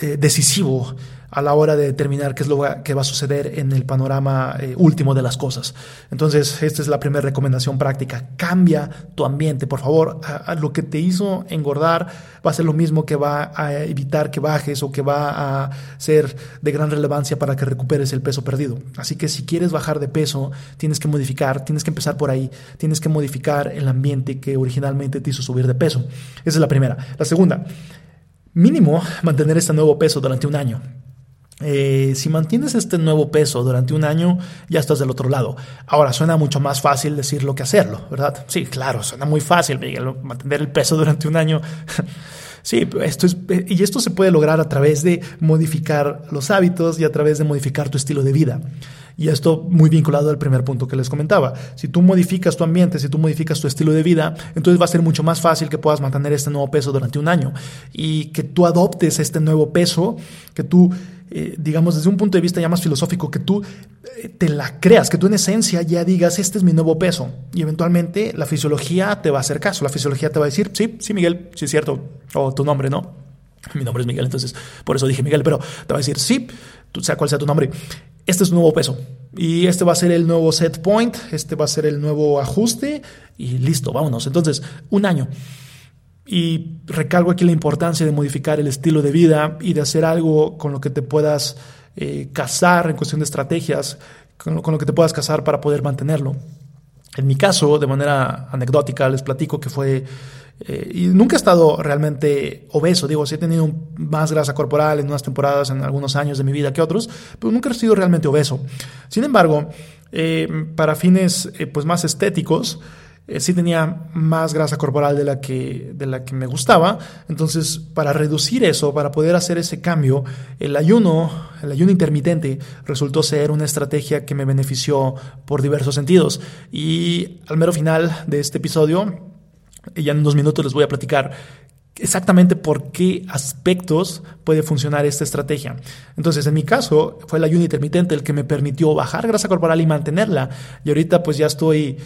eh, decisivo a la hora de determinar qué es lo que va a suceder en el panorama eh, último de las cosas. Entonces, esta es la primera recomendación práctica. Cambia tu ambiente, por favor. lo que te hizo engordar va a ser lo mismo que va a evitar que bajes o que va a ser de gran relevancia para que recuperes el peso perdido. Así que si quieres bajar de peso, tienes que modificar, tienes que empezar por ahí, tienes que modificar el ambiente que originalmente te hizo subir de peso. Esa es la primera. La segunda, mínimo mantener este nuevo peso durante un año. Eh, si mantienes este nuevo peso durante un año, ya estás del otro lado. Ahora, suena mucho más fácil decirlo que hacerlo, ¿verdad? Sí, claro, suena muy fácil, mantener el peso durante un año. [LAUGHS] sí, esto es, y esto se puede lograr a través de modificar los hábitos y a través de modificar tu estilo de vida. Y esto muy vinculado al primer punto que les comentaba. Si tú modificas tu ambiente, si tú modificas tu estilo de vida, entonces va a ser mucho más fácil que puedas mantener este nuevo peso durante un año y que tú adoptes este nuevo peso, que tú eh, digamos, desde un punto de vista ya más filosófico, que tú eh, te la creas, que tú en esencia ya digas, este es mi nuevo peso. Y eventualmente la fisiología te va a hacer caso, la fisiología te va a decir, sí, sí, Miguel, sí es cierto, o tu nombre, ¿no? Mi nombre es Miguel, entonces por eso dije Miguel, pero te va a decir, sí, sea cual sea tu nombre, este es tu nuevo peso. Y este va a ser el nuevo set point, este va a ser el nuevo ajuste y listo, vámonos. Entonces, un año. Y recalco aquí la importancia de modificar el estilo de vida y de hacer algo con lo que te puedas eh, casar en cuestión de estrategias, con lo, que te puedas casar para poder mantenerlo. En mi caso, de manera anecdótica, les platico que fue... Eh, y nunca he estado realmente obeso, digo, sí he tenido más grasa corporal en unas temporadas, en algunos años de mi vida que otros, pero nunca he sido realmente obeso. Sin embargo, eh, para fines pues más estéticos, eh, sí tenía más grasa corporal de la, que, de la que me gustaba. Entonces, para reducir eso, para poder hacer ese cambio, el ayuno, el ayuno intermitente resultó ser una estrategia que me benefició por diversos sentidos. Y al mero final de este episodio, ya en unos minutos les voy a platicar exactamente por qué aspectos puede funcionar esta estrategia. Entonces, en mi caso, fue el ayuno intermitente el que me permitió bajar grasa corporal y mantenerla. Y ahorita pues ya estoy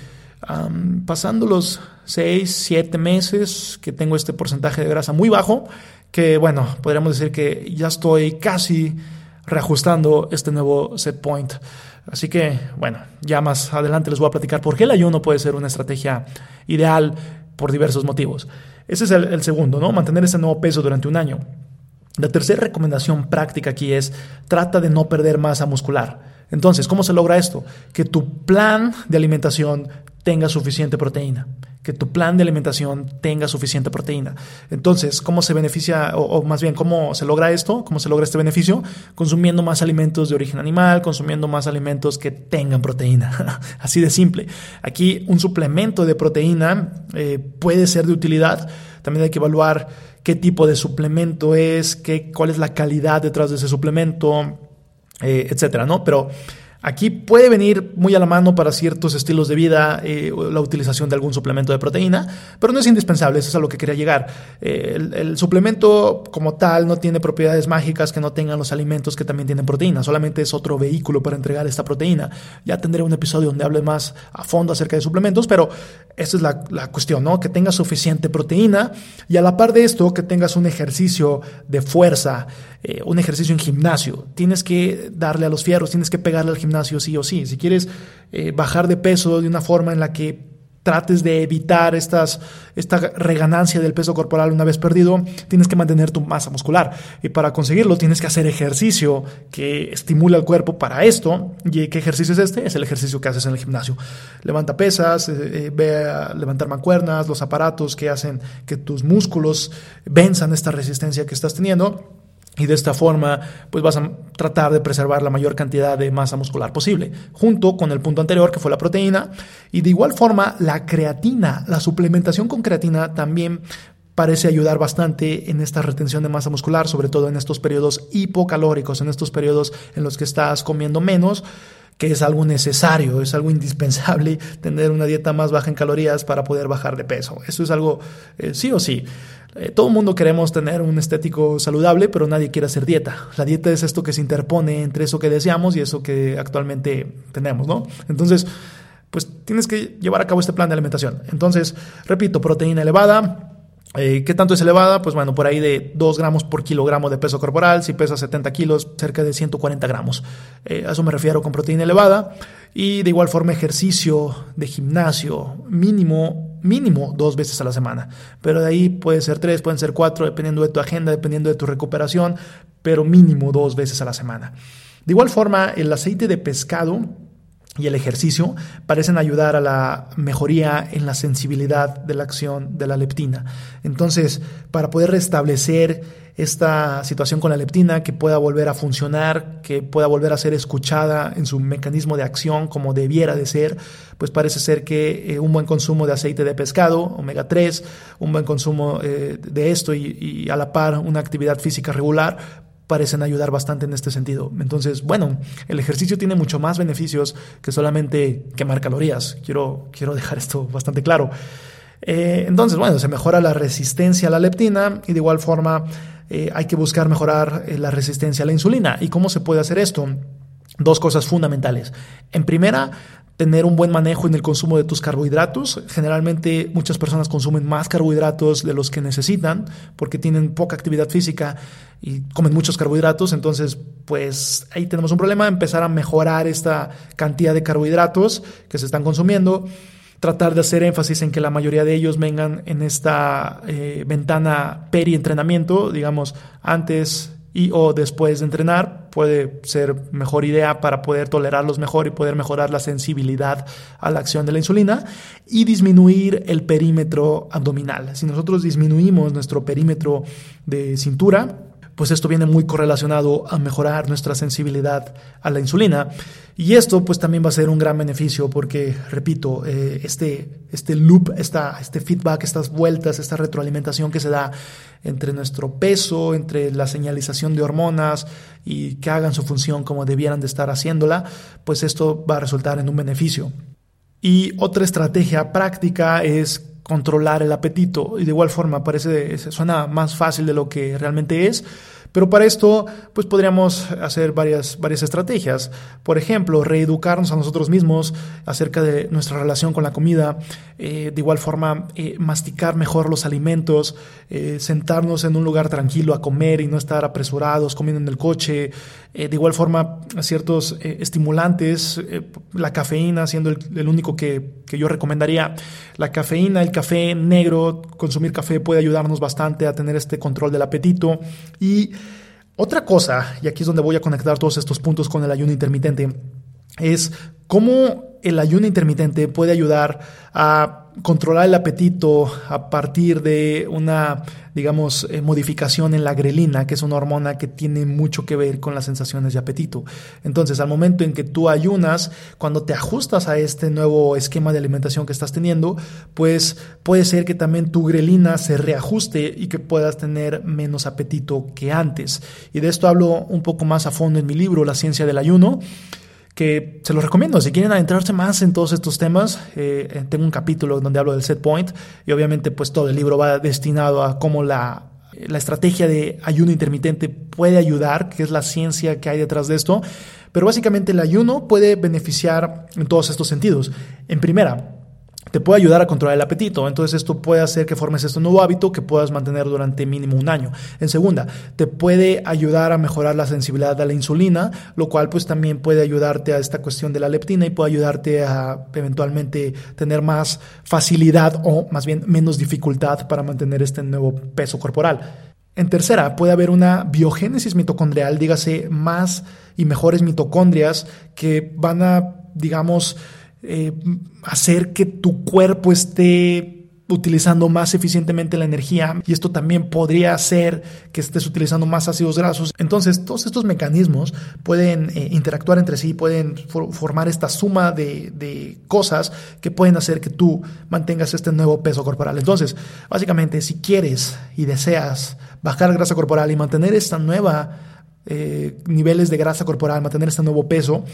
pasando los 6, 7 meses que tengo este porcentaje de grasa muy bajo, que bueno, podríamos decir que ya estoy casi reajustando este nuevo set point. Así que bueno, ya más adelante les voy a platicar por qué el ayuno puede ser una estrategia ideal por diversos motivos. Ese es el, el segundo, ¿no? Mantener ese nuevo peso durante un año. La tercera recomendación práctica aquí es trata de no perder masa muscular. Entonces, ¿cómo se logra esto? Que tu plan de alimentación tenga suficiente proteína, que tu plan de alimentación tenga suficiente proteína. Entonces, ¿cómo se beneficia, o, más bien, cómo se logra esto? ¿Cómo se logra este beneficio? Consumiendo más alimentos de origen animal, consumiendo más alimentos que tengan proteína. [LAUGHS] Así de simple. Aquí un suplemento de proteína eh, puede ser de utilidad. También hay que evaluar qué tipo de suplemento es, qué, cuál es la calidad detrás de ese suplemento, eh, etcétera, ¿no? Pero Aquí puede venir muy a la mano para ciertos estilos de vida eh, la utilización de algún suplemento de proteína, pero no es indispensable, eso es a lo que quería llegar. Eh, el, suplemento como tal no tiene propiedades mágicas que no tengan los alimentos que también tienen proteína, solamente es otro vehículo para entregar esta proteína. Ya tendré un episodio donde hable más a fondo acerca de suplementos, pero esa es la, la cuestión, ¿no? Que tengas suficiente proteína y a la par de esto que tengas un ejercicio de fuerza, eh, un ejercicio en gimnasio. Tienes que darle a los fierros, tienes que pegarle al gimnasio sí o sí. Si quieres eh, bajar de peso de una forma en la que trates de evitar esta reganancia del peso corporal una vez perdido, tienes que mantener tu masa muscular. Y para conseguirlo tienes que hacer ejercicio que estimula el cuerpo para esto. ¿Y qué ejercicio es este? Es el ejercicio que haces en el gimnasio. Levanta pesas, eh, ve a levantar mancuernas, los aparatos que hacen que tus músculos venzan esta resistencia que estás teniendo y de esta forma, pues vas a tratar de preservar la mayor cantidad de masa muscular posible, junto con el punto anterior que fue la proteína. Y de igual forma, la creatina, la suplementación con creatina también parece ayudar bastante en esta retención de masa muscular, sobre todo en estos periodos hipocalóricos, en estos periodos en los que estás comiendo menos que es algo necesario, es algo indispensable [LAUGHS] tener una dieta más baja en calorías para poder bajar de peso. Eso es algo eh, sí o sí. Eh, todo el mundo queremos tener un estético saludable, pero nadie quiere hacer dieta. La dieta es esto que se interpone entre eso que deseamos y eso que actualmente tenemos, ¿no? Entonces, pues tienes que llevar a cabo este plan de alimentación. Entonces, repito, proteína elevada, eh, ¿Qué tanto es elevada? Pues bueno, por ahí de 2 gramos por kilogramo de peso corporal, si pesa 70 kilos, cerca de 140 gramos. Eh, a eso me refiero con proteína elevada. Y de igual forma ejercicio de gimnasio mínimo, mínimo dos veces a la semana. Pero de ahí puede ser tres, pueden ser cuatro, dependiendo de tu agenda, dependiendo de tu recuperación, pero mínimo dos veces a la semana. De igual forma, el aceite de pescado y el ejercicio parecen ayudar a la mejoría en la sensibilidad de la acción de la leptina. Entonces, para poder restablecer esta situación con la leptina, que pueda volver a funcionar, que pueda volver a ser escuchada en su mecanismo de acción como debiera de ser, pues parece ser que eh, un buen consumo de aceite de pescado, omega 3, un buen consumo eh, de esto y a la par una actividad física regular parecen ayudar bastante en este sentido. Entonces, bueno, el ejercicio tiene mucho más beneficios que solamente quemar calorías. Quiero, quiero dejar esto bastante claro. Eh, entonces, bueno, se mejora la resistencia a la leptina y de igual forma eh, hay que buscar mejorar eh, la resistencia a la insulina. ¿Y cómo se puede hacer esto? Dos cosas fundamentales. En primera, tener un buen manejo en el consumo de tus carbohidratos. Generalmente muchas personas consumen más carbohidratos de los que necesitan porque tienen poca actividad física y comen muchos carbohidratos. Entonces, pues ahí tenemos un problema, empezar a mejorar esta cantidad de carbohidratos que se están consumiendo. Tratar de hacer énfasis en que la mayoría de ellos vengan en esta eh, ventana peri-entrenamiento, digamos, antes y o después de entrenar puede ser mejor idea para poder tolerarlos mejor y poder mejorar la sensibilidad a la acción de la insulina y disminuir el perímetro abdominal. Si nosotros disminuimos nuestro perímetro de cintura, pues esto viene muy correlacionado a mejorar nuestra sensibilidad a la insulina. Y esto pues también va a ser un gran beneficio porque, repito, eh, este, este loop, esta, este feedback, estas vueltas, esta retroalimentación que se da entre nuestro peso, entre la señalización de hormonas y que hagan su función como debieran de estar haciéndola, pues esto va a resultar en un beneficio. Y otra estrategia práctica es controlar el apetito. Y de igual forma parece suena más fácil de lo que realmente es pero para esto, pues podríamos hacer varias, varias estrategias. Por ejemplo, reeducarnos a nosotros mismos acerca de nuestra relación con la comida. Eh, de igual forma, eh, masticar mejor los alimentos, eh, sentarnos en un lugar tranquilo a comer y no estar apresurados comiendo en el coche. de igual forma, ciertos estimulantes, la cafeína siendo el, único que, que yo recomendaría. La cafeína, el café negro, consumir café puede ayudarnos bastante a tener este control del apetito y otra cosa, y aquí es donde voy a conectar todos estos puntos con el ayuno intermitente, es cómo el ayuno intermitente puede ayudar a controlar el apetito a partir de una, digamos, eh, modificación en la grelina, que es una hormona que tiene mucho que ver con las sensaciones de apetito. Entonces, al momento en que tú ayunas, cuando te ajustas a este nuevo esquema de alimentación que estás teniendo, pues puede ser que también tu grelina se reajuste y que puedas tener menos apetito que antes. Y de esto hablo un poco más a fondo en mi libro, La ciencia del ayuno que se los recomiendo. Si quieren adentrarse más en todos estos temas, eh, eh, tengo un capítulo donde hablo del set point y obviamente pues todo el libro va destinado a cómo la, la estrategia de ayuno intermitente puede ayudar, que es la ciencia que hay detrás de esto. Pero básicamente el ayuno puede beneficiar en todos estos sentidos. En primera, te puede ayudar a controlar el apetito. Entonces esto puede hacer que formes este nuevo hábito que puedas mantener durante mínimo un año. En segunda, te puede ayudar a mejorar la sensibilidad a la insulina, lo cual pues también puede ayudarte a esta cuestión de la leptina y puede ayudarte a eventualmente tener más facilidad o más bien menos dificultad para mantener este nuevo peso corporal. En tercera, puede haber una biogénesis mitocondrial, dígase más y mejores mitocondrias que van a, digamos, eh, hacer que tu cuerpo esté utilizando más eficientemente la energía y esto también podría hacer que estés utilizando más ácidos grasos. Entonces, todos estos mecanismos pueden eh, interactuar entre sí, pueden formar esta suma de, cosas que pueden hacer que tú mantengas este nuevo peso corporal. Entonces, básicamente, si quieres y deseas bajar grasa corporal y mantener esta nueva eh, niveles de grasa corporal, mantener este nuevo peso,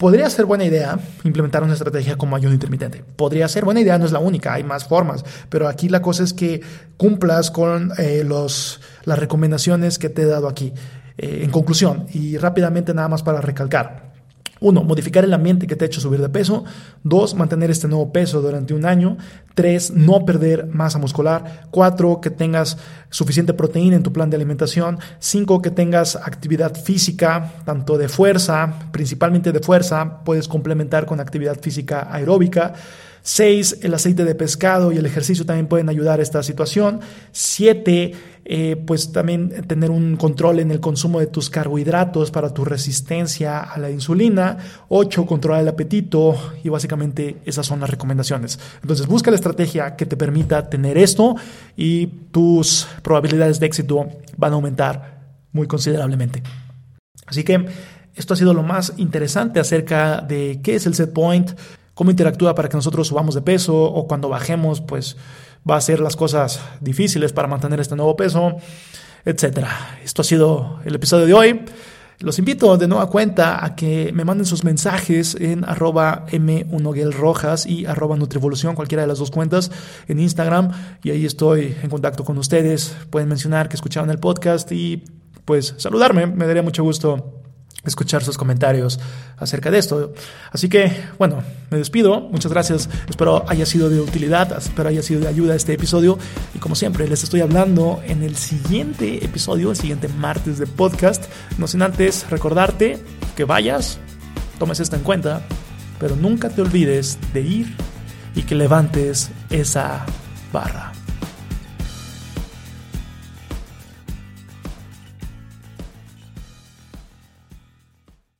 Podría ser buena idea implementar una estrategia como ayuno intermitente. Podría ser buena idea, no es la única, hay más formas, pero aquí la cosa es que cumplas con eh, los, las recomendaciones que te he dado aquí. Eh, en conclusión, y rápidamente nada más para recalcar, uno, modificar el ambiente que te ha hecho subir de peso. Dos, mantener este nuevo peso durante un año. Tres, no perder masa muscular. Cuatro, que tengas suficiente proteína en tu plan de alimentación. Cinco, que tengas actividad física, tanto de fuerza, principalmente de fuerza. Puedes complementar con actividad física aeróbica. Seis, el aceite de pescado y el ejercicio también pueden ayudar a esta situación. Siete, eh, pues también tener un control en el consumo de tus carbohidratos para tu resistencia a la insulina. Ocho, controlar el apetito y básicamente esas son las recomendaciones. Entonces busca la estrategia que te permita tener esto y tus probabilidades de éxito van a aumentar muy considerablemente. Así que esto ha sido lo más interesante acerca de qué es el set point, cómo interactúa para que nosotros subamos de peso o cuando bajemos, pues va a ser las cosas difíciles para mantener este nuevo peso, etc. Esto ha sido el episodio de hoy. Los invito de nueva cuenta a que me manden sus mensajes en arroba m1gelrojas y arroba nutrivolución, cualquiera de las dos cuentas en Instagram. Y ahí estoy en contacto con ustedes. Pueden mencionar que escucharon el podcast y pues saludarme. Me daría mucho gusto escuchar sus comentarios acerca de esto. Así que, bueno, me despido. Muchas gracias. Espero haya sido de utilidad, espero haya sido de ayuda este episodio. Y como siempre, les estoy hablando en el siguiente episodio, el siguiente martes de podcast. No sin antes recordarte que vayas, tomes esto en cuenta, pero nunca te olvides de ir y que levantes esa barra.